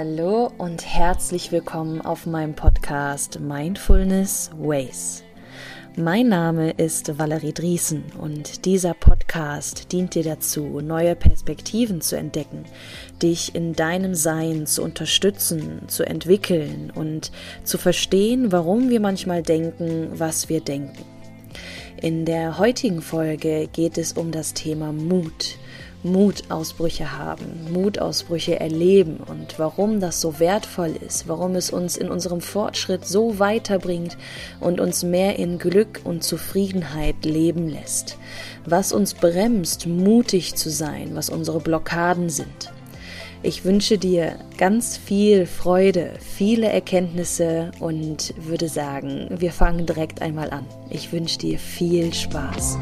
Hallo und herzlich willkommen auf meinem Podcast Mindfulness Ways. Mein Name ist Valerie Driesen und dieser Podcast dient dir dazu, neue Perspektiven zu entdecken, dich in deinem Sein zu unterstützen, zu entwickeln und zu verstehen, warum wir manchmal denken, was wir denken. In der heutigen Folge geht es um das Thema Mut Mutausbrüche haben, Mutausbrüche erleben und warum das so wertvoll ist, warum es uns in unserem Fortschritt so weiterbringt und uns mehr in Glück und Zufriedenheit leben lässt, was uns bremst, mutig zu sein, was unsere Blockaden sind. Ich wünsche dir ganz viel Freude, viele Erkenntnisse und würde sagen, wir fangen direkt einmal an. Ich wünsche dir viel Spaß.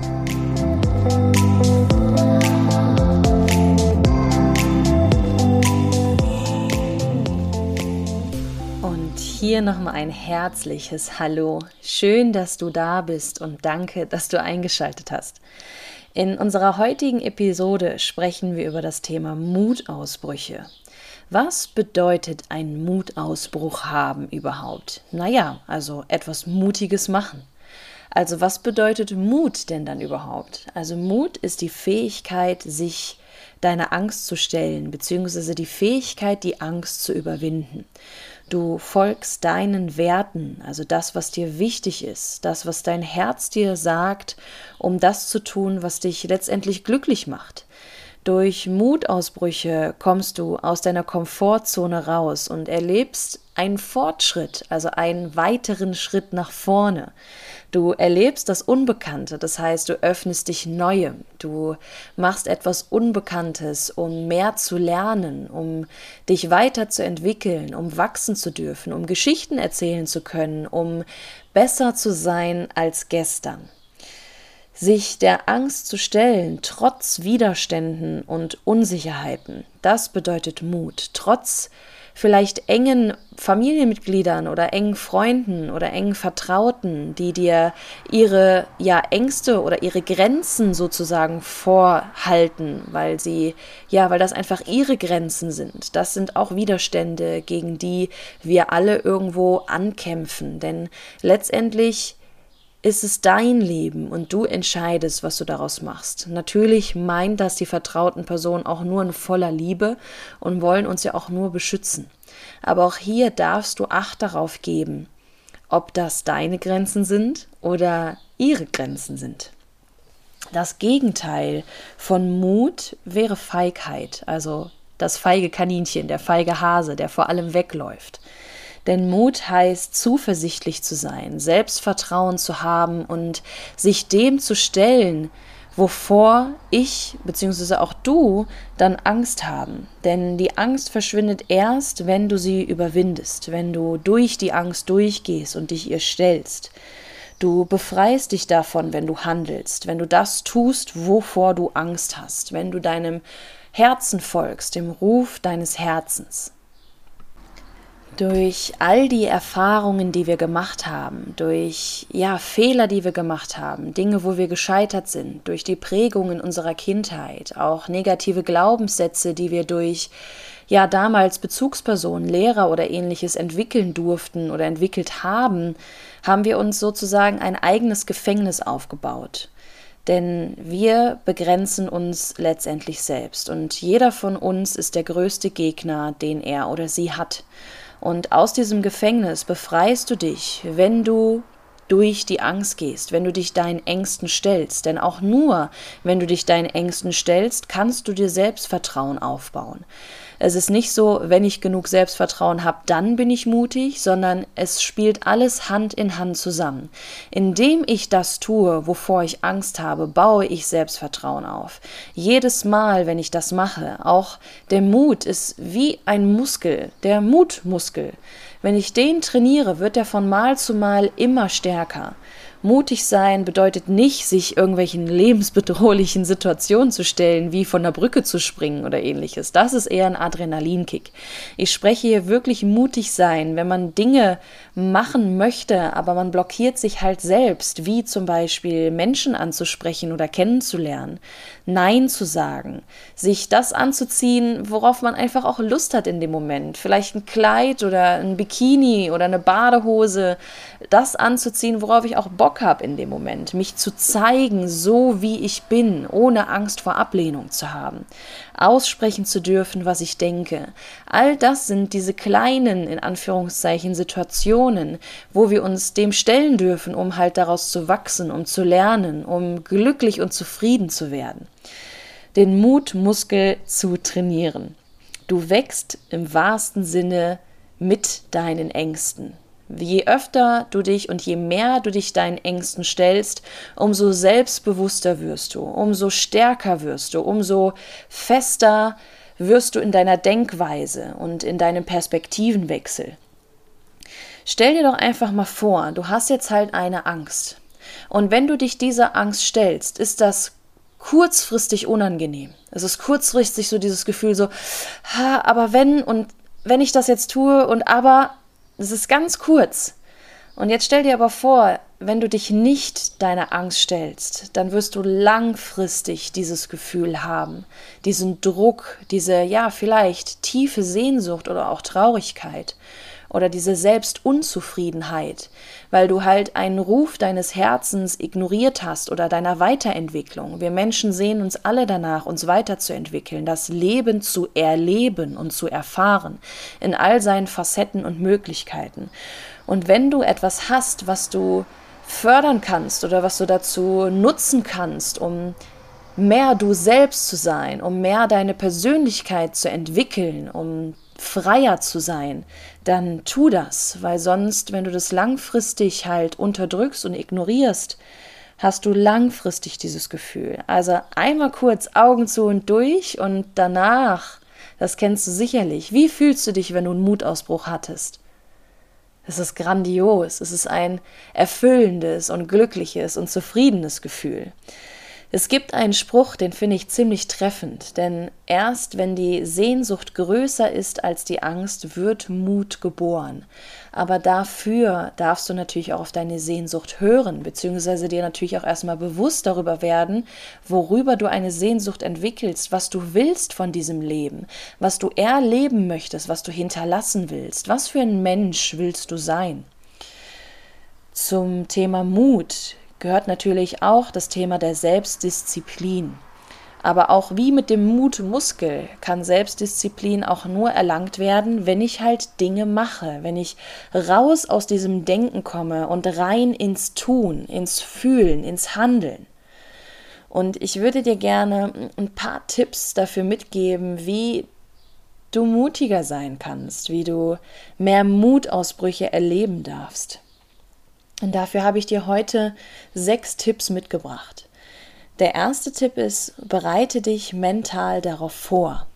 Hier nochmal ein herzliches Hallo. Schön, dass du da bist und danke, dass du eingeschaltet hast. In unserer heutigen Episode sprechen wir über das Thema Mutausbrüche. Was bedeutet ein Mutausbruch haben überhaupt? Naja, also etwas Mutiges machen. Also was bedeutet Mut denn dann überhaupt? Also Mut ist die Fähigkeit, sich deiner Angst zu stellen, beziehungsweise die Fähigkeit, die Angst zu überwinden. Du folgst deinen Werten, also das, was dir wichtig ist, das, was dein Herz dir sagt, um das zu tun, was dich letztendlich glücklich macht. Durch Mutausbrüche kommst du aus deiner Komfortzone raus und erlebst einen Fortschritt, also einen weiteren Schritt nach vorne. Du erlebst das Unbekannte, das heißt, du öffnest dich Neuem, du machst etwas Unbekanntes, um mehr zu lernen, um dich weiterzuentwickeln, um wachsen zu dürfen, um Geschichten erzählen zu können, um besser zu sein als gestern. Sich der Angst zu stellen, trotz Widerständen und Unsicherheiten, das bedeutet Mut, trotz vielleicht engen Familienmitgliedern oder engen Freunden oder engen Vertrauten, die dir ihre ja Ängste oder ihre Grenzen sozusagen vorhalten, weil sie ja, weil das einfach ihre Grenzen sind. Das sind auch Widerstände, gegen die wir alle irgendwo ankämpfen, denn letztendlich ist es dein Leben und du entscheidest, was du daraus machst. Natürlich meint das die vertrauten Personen auch nur in voller Liebe und wollen uns ja auch nur beschützen. Aber auch hier darfst du Acht darauf geben, ob das deine Grenzen sind oder ihre Grenzen sind. Das Gegenteil von Mut wäre Feigheit, also das feige Kaninchen, der feige Hase, der vor allem wegläuft. Denn Mut heißt, zuversichtlich zu sein, Selbstvertrauen zu haben und sich dem zu stellen, wovor ich bzw. auch du dann Angst haben. Denn die Angst verschwindet erst, wenn du sie überwindest, wenn du durch die Angst durchgehst und dich ihr stellst. Du befreist dich davon, wenn du handelst, wenn du das tust, wovor du Angst hast, wenn du deinem Herzen folgst, dem Ruf deines Herzens. Durch all die Erfahrungen, die wir gemacht haben, durch ja Fehler, die wir gemacht haben, Dinge, wo wir gescheitert sind, durch die Prägungen unserer Kindheit, auch negative Glaubenssätze, die wir durch ja damals Bezugspersonen, Lehrer oder ähnliches entwickeln durften oder entwickelt haben, haben wir uns sozusagen ein eigenes Gefängnis aufgebaut. Denn wir begrenzen uns letztendlich selbst und jeder von uns ist der größte Gegner, den er oder sie hat. Und aus diesem Gefängnis befreist du dich, wenn du durch die Angst gehst, wenn du dich deinen Ängsten stellst. Denn auch nur, wenn du dich deinen Ängsten stellst, kannst du dir Selbstvertrauen aufbauen. Es ist nicht so, wenn ich genug Selbstvertrauen habe, dann bin ich mutig, sondern es spielt alles Hand in Hand zusammen. Indem ich das tue, wovor ich Angst habe, baue ich Selbstvertrauen auf. Jedes Mal, wenn ich das mache, auch der Mut ist wie ein Muskel, der Mutmuskel. Wenn ich den trainiere, wird er von Mal zu Mal immer stärker. Mutig sein bedeutet nicht, sich irgendwelchen lebensbedrohlichen Situationen zu stellen, wie von der Brücke zu springen oder ähnliches. Das ist eher ein Adrenalinkick. Ich spreche hier wirklich mutig sein, wenn man Dinge machen möchte, aber man blockiert sich halt selbst, wie zum Beispiel Menschen anzusprechen oder kennenzulernen, Nein zu sagen, sich das anzuziehen, worauf man einfach auch Lust hat in dem Moment. Vielleicht ein Kleid oder ein Bikini oder eine Badehose, das anzuziehen, worauf ich auch Bock Bock habe in dem Moment, mich zu zeigen, so wie ich bin, ohne Angst vor Ablehnung zu haben, aussprechen zu dürfen, was ich denke. All das sind diese kleinen, in Anführungszeichen, Situationen, wo wir uns dem stellen dürfen, um halt daraus zu wachsen, um zu lernen, um glücklich und zufrieden zu werden. Den Mutmuskel zu trainieren. Du wächst im wahrsten Sinne mit deinen Ängsten. Je öfter du dich und je mehr du dich deinen Ängsten stellst, umso selbstbewusster wirst du, umso stärker wirst du, umso fester wirst du in deiner Denkweise und in deinem Perspektivenwechsel. Stell dir doch einfach mal vor, du hast jetzt halt eine Angst. Und wenn du dich dieser Angst stellst, ist das kurzfristig unangenehm. Es ist kurzfristig so dieses Gefühl so, ha, aber wenn und wenn ich das jetzt tue und aber das ist ganz kurz. Und jetzt stell dir aber vor, wenn du dich nicht deiner Angst stellst, dann wirst du langfristig dieses Gefühl haben, diesen Druck, diese, ja, vielleicht tiefe Sehnsucht oder auch Traurigkeit oder diese Selbstunzufriedenheit, weil du halt einen Ruf deines Herzens ignoriert hast oder deiner Weiterentwicklung. Wir Menschen sehen uns alle danach, uns weiterzuentwickeln, das Leben zu erleben und zu erfahren, in all seinen Facetten und Möglichkeiten. Und wenn du etwas hast, was du fördern kannst oder was du dazu nutzen kannst, um mehr du selbst zu sein, um mehr deine Persönlichkeit zu entwickeln, um freier zu sein, dann tu das, weil sonst, wenn du das langfristig halt unterdrückst und ignorierst, hast du langfristig dieses Gefühl. Also einmal kurz Augen zu und durch und danach, das kennst du sicherlich. Wie fühlst du dich, wenn du einen Mutausbruch hattest? Es ist grandios, es ist ein erfüllendes und glückliches und zufriedenes Gefühl. Es gibt einen Spruch, den finde ich ziemlich treffend, denn erst wenn die Sehnsucht größer ist als die Angst, wird Mut geboren. Aber dafür darfst du natürlich auch auf deine Sehnsucht hören, beziehungsweise dir natürlich auch erstmal bewusst darüber werden, worüber du eine Sehnsucht entwickelst, was du willst von diesem Leben, was du erleben möchtest, was du hinterlassen willst, was für ein Mensch willst du sein. Zum Thema Mut gehört natürlich auch das Thema der Selbstdisziplin. Aber auch wie mit dem Mutmuskel kann Selbstdisziplin auch nur erlangt werden, wenn ich halt Dinge mache, wenn ich raus aus diesem Denken komme und rein ins Tun, ins Fühlen, ins Handeln. Und ich würde dir gerne ein paar Tipps dafür mitgeben, wie du mutiger sein kannst, wie du mehr Mutausbrüche erleben darfst. Und dafür habe ich dir heute sechs Tipps mitgebracht. Der erste Tipp ist, bereite dich mental darauf vor.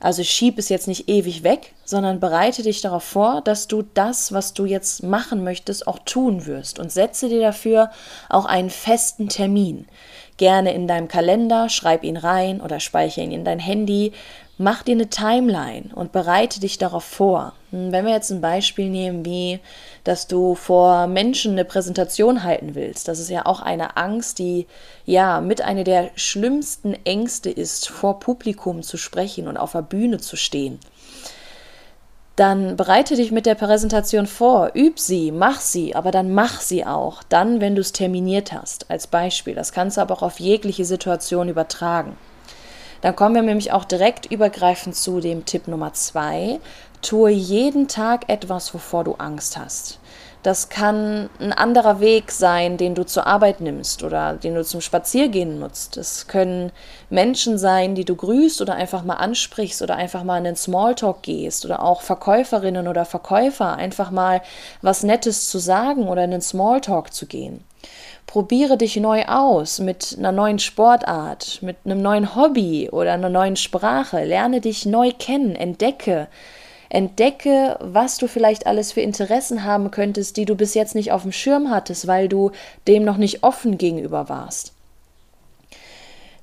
Also schieb es jetzt nicht ewig weg, sondern bereite dich darauf vor, dass du das, was du jetzt machen möchtest, auch tun wirst und setze dir dafür auch einen festen Termin. Gerne in deinem Kalender, schreib ihn rein oder speichere ihn in dein Handy, Mach dir eine Timeline und bereite dich darauf vor. Hm, wenn wir jetzt ein Beispiel nehmen, wie dass du vor Menschen eine Präsentation halten willst, das ist ja auch eine Angst, die ja mit einer der schlimmsten Ängste ist, vor Publikum zu sprechen und auf der Bühne zu stehen. Dann bereite dich mit der Präsentation vor, üb sie, mach sie, aber dann mach sie auch, dann, wenn du es terminiert hast, als Beispiel. Das kannst du aber auch auf jegliche Situation übertragen. Dann kommen wir nämlich auch direkt übergreifend zu dem Tipp Nummer zwei. Tue jeden Tag etwas, wovor du Angst hast. Das kann ein anderer Weg sein, den du zur Arbeit nimmst oder den du zum Spaziergehen nutzt. Es können Menschen sein, die du grüßt oder einfach mal ansprichst oder einfach mal in den Smalltalk gehst oder auch Verkäuferinnen oder Verkäufer einfach mal was Nettes zu sagen oder in den Smalltalk zu gehen. Probiere dich neu aus mit einer neuen Sportart, mit einem neuen Hobby oder einer neuen Sprache. Lerne dich neu kennen, entdecke, Entdecke, was du vielleicht alles für Interessen haben könntest, die du bis jetzt nicht auf dem Schirm hattest, weil du dem noch nicht offen gegenüber warst.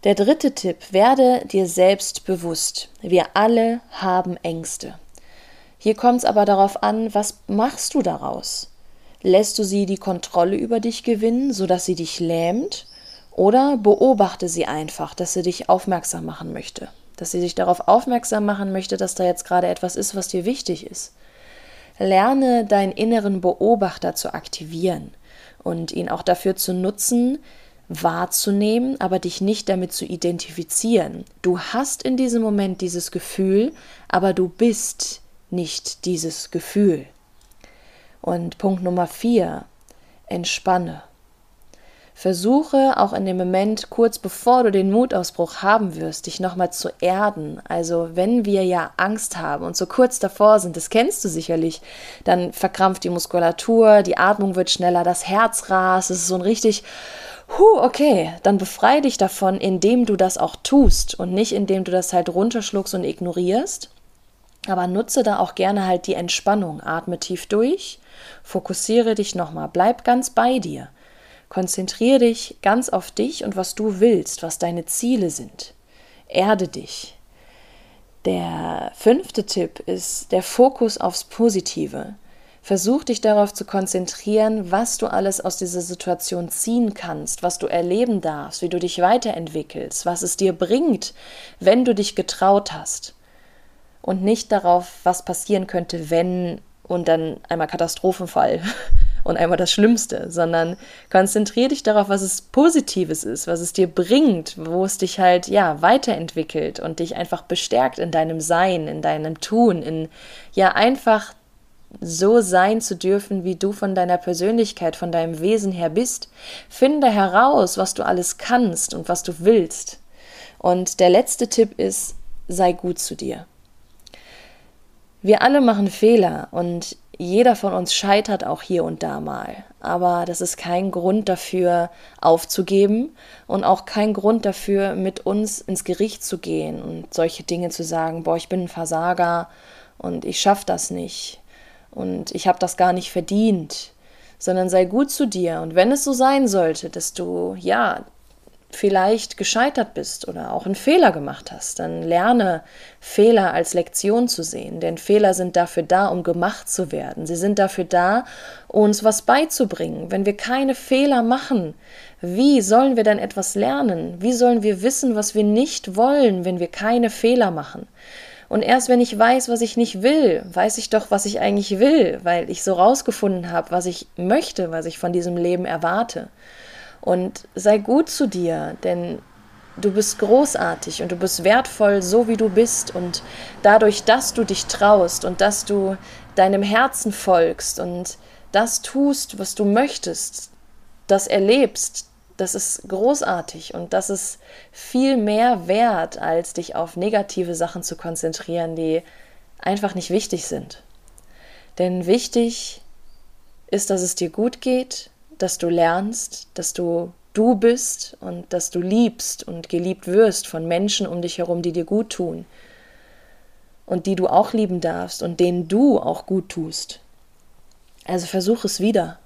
Der dritte Tipp, werde dir selbst bewusst. Wir alle haben Ängste. Hier kommt es aber darauf an, was machst du daraus? Lässt du sie die Kontrolle über dich gewinnen, sodass sie dich lähmt? Oder beobachte sie einfach, dass sie dich aufmerksam machen möchte? Dass sie dich darauf aufmerksam machen möchte, dass da jetzt gerade etwas ist, was dir wichtig ist. Lerne deinen inneren Beobachter zu aktivieren und ihn auch dafür zu nutzen, wahrzunehmen, aber dich nicht damit zu identifizieren. Du hast in diesem Moment dieses Gefühl, aber du bist nicht dieses Gefühl. Und Punkt Nummer vier, entspanne. Versuche auch in dem Moment, kurz bevor du den Mutausbruch haben wirst, dich nochmal zu erden. Also wenn wir ja Angst haben und so kurz davor sind, das kennst du sicherlich, dann verkrampft die Muskulatur, die Atmung wird schneller, das Herz rast, es ist so ein richtig Huh, okay, dann befreie dich davon, indem du das auch tust und nicht indem du das halt runterschluckst und ignorierst. Aber nutze da auch gerne halt die Entspannung. Atme tief durch, fokussiere dich nochmal, bleib ganz bei dir. Konzentriere dich ganz auf dich und was du willst, was deine Ziele sind. Erde dich. Der fünfte Tipp ist der Fokus aufs Positive. Versuch dich darauf zu konzentrieren, was du alles aus dieser Situation ziehen kannst, was du erleben darfst, wie du dich weiterentwickelst, was es dir bringt, wenn du dich getraut hast. Und nicht darauf, was passieren könnte, wenn und dann einmal Katastrophenfall und einmal das Schlimmste, sondern konzentriere dich darauf, was es Positives ist, was es dir bringt, wo es dich halt ja weiterentwickelt und dich einfach bestärkt in deinem Sein, in deinem Tun, in ja einfach so sein zu dürfen, wie du von deiner Persönlichkeit, von deinem Wesen her bist. Finde heraus, was du alles kannst und was du willst. Und der letzte Tipp ist, sei gut zu dir. Wir alle machen Fehler und jeder von uns scheitert auch hier und da mal. Aber das ist kein Grund dafür, aufzugeben und auch kein Grund dafür, mit uns ins Gericht zu gehen und solche Dinge zu sagen, boah, ich bin ein Versager und ich schaffe das nicht und ich habe das gar nicht verdient, sondern sei gut zu dir. Und wenn es so sein sollte, dass du ja vielleicht gescheitert bist oder auch einen Fehler gemacht hast, dann lerne Fehler als Lektion zu sehen, denn Fehler sind dafür da, um gemacht zu werden. Sie sind dafür da, uns was beizubringen. Wenn wir keine Fehler machen, wie sollen wir dann etwas lernen? Wie sollen wir wissen, was wir nicht wollen, wenn wir keine Fehler machen? Und erst wenn ich weiß, was ich nicht will, weiß ich doch, was ich eigentlich will, weil ich so rausgefunden habe, was ich möchte, was ich von diesem Leben erwarte. Und sei gut zu dir, denn du bist großartig und du bist wertvoll, so wie du bist. Und dadurch, dass du dich traust und dass du deinem Herzen folgst und das tust, was du möchtest, das erlebst, das ist großartig und das ist viel mehr wert, als dich auf negative Sachen zu konzentrieren, die einfach nicht wichtig sind. Denn wichtig ist, dass es dir gut geht, dass du lernst, dass du du bist und dass du liebst und geliebt wirst von Menschen um dich herum, die dir gut tun und die du auch lieben darfst und denen du auch gut tust. Also versuch es wieder.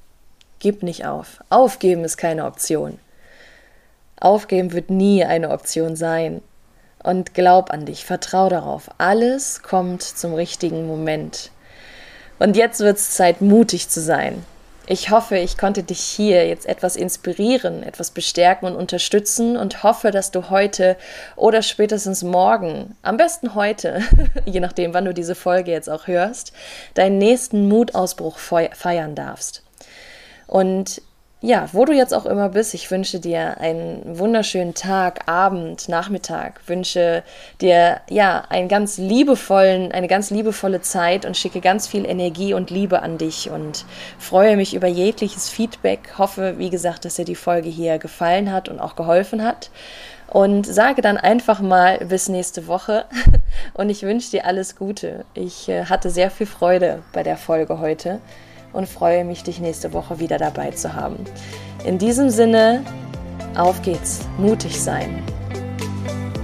Gib nicht auf. Aufgeben ist keine Option. Aufgeben wird nie eine Option sein. Und glaub an dich, vertrau darauf. Alles kommt zum richtigen Moment. Und jetzt wird es Zeit, mutig zu sein. Ich hoffe, ich konnte dich hier jetzt etwas inspirieren, etwas bestärken und unterstützen und hoffe, dass du heute oder spätestens morgen, am besten heute, je nachdem, wann du diese Folge jetzt auch hörst, deinen nächsten Mutausbruch feiern darfst. Und ja, wo du jetzt auch immer bist, ich wünsche dir einen wunderschönen Tag, Abend, Nachmittag, wünsche dir ja einen ganz liebevollen, eine ganz liebevolle Zeit und schicke ganz viel Energie und Liebe an dich und freue mich über jegliches Feedback. Hoffe, wie gesagt, dass dir die Folge hier gefallen hat und auch geholfen hat. Und sage dann einfach mal bis nächste Woche und ich wünsche dir alles Gute. Ich äh, hatte sehr viel Freude bei der Folge heute und freue mich, dich nächste Woche wieder dabei zu haben. In diesem Sinne, auf geht's, mutig sein.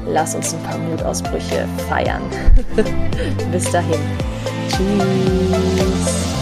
Lass uns ein paar Mutausbrüche feiern. Bis dahin. Tschüss.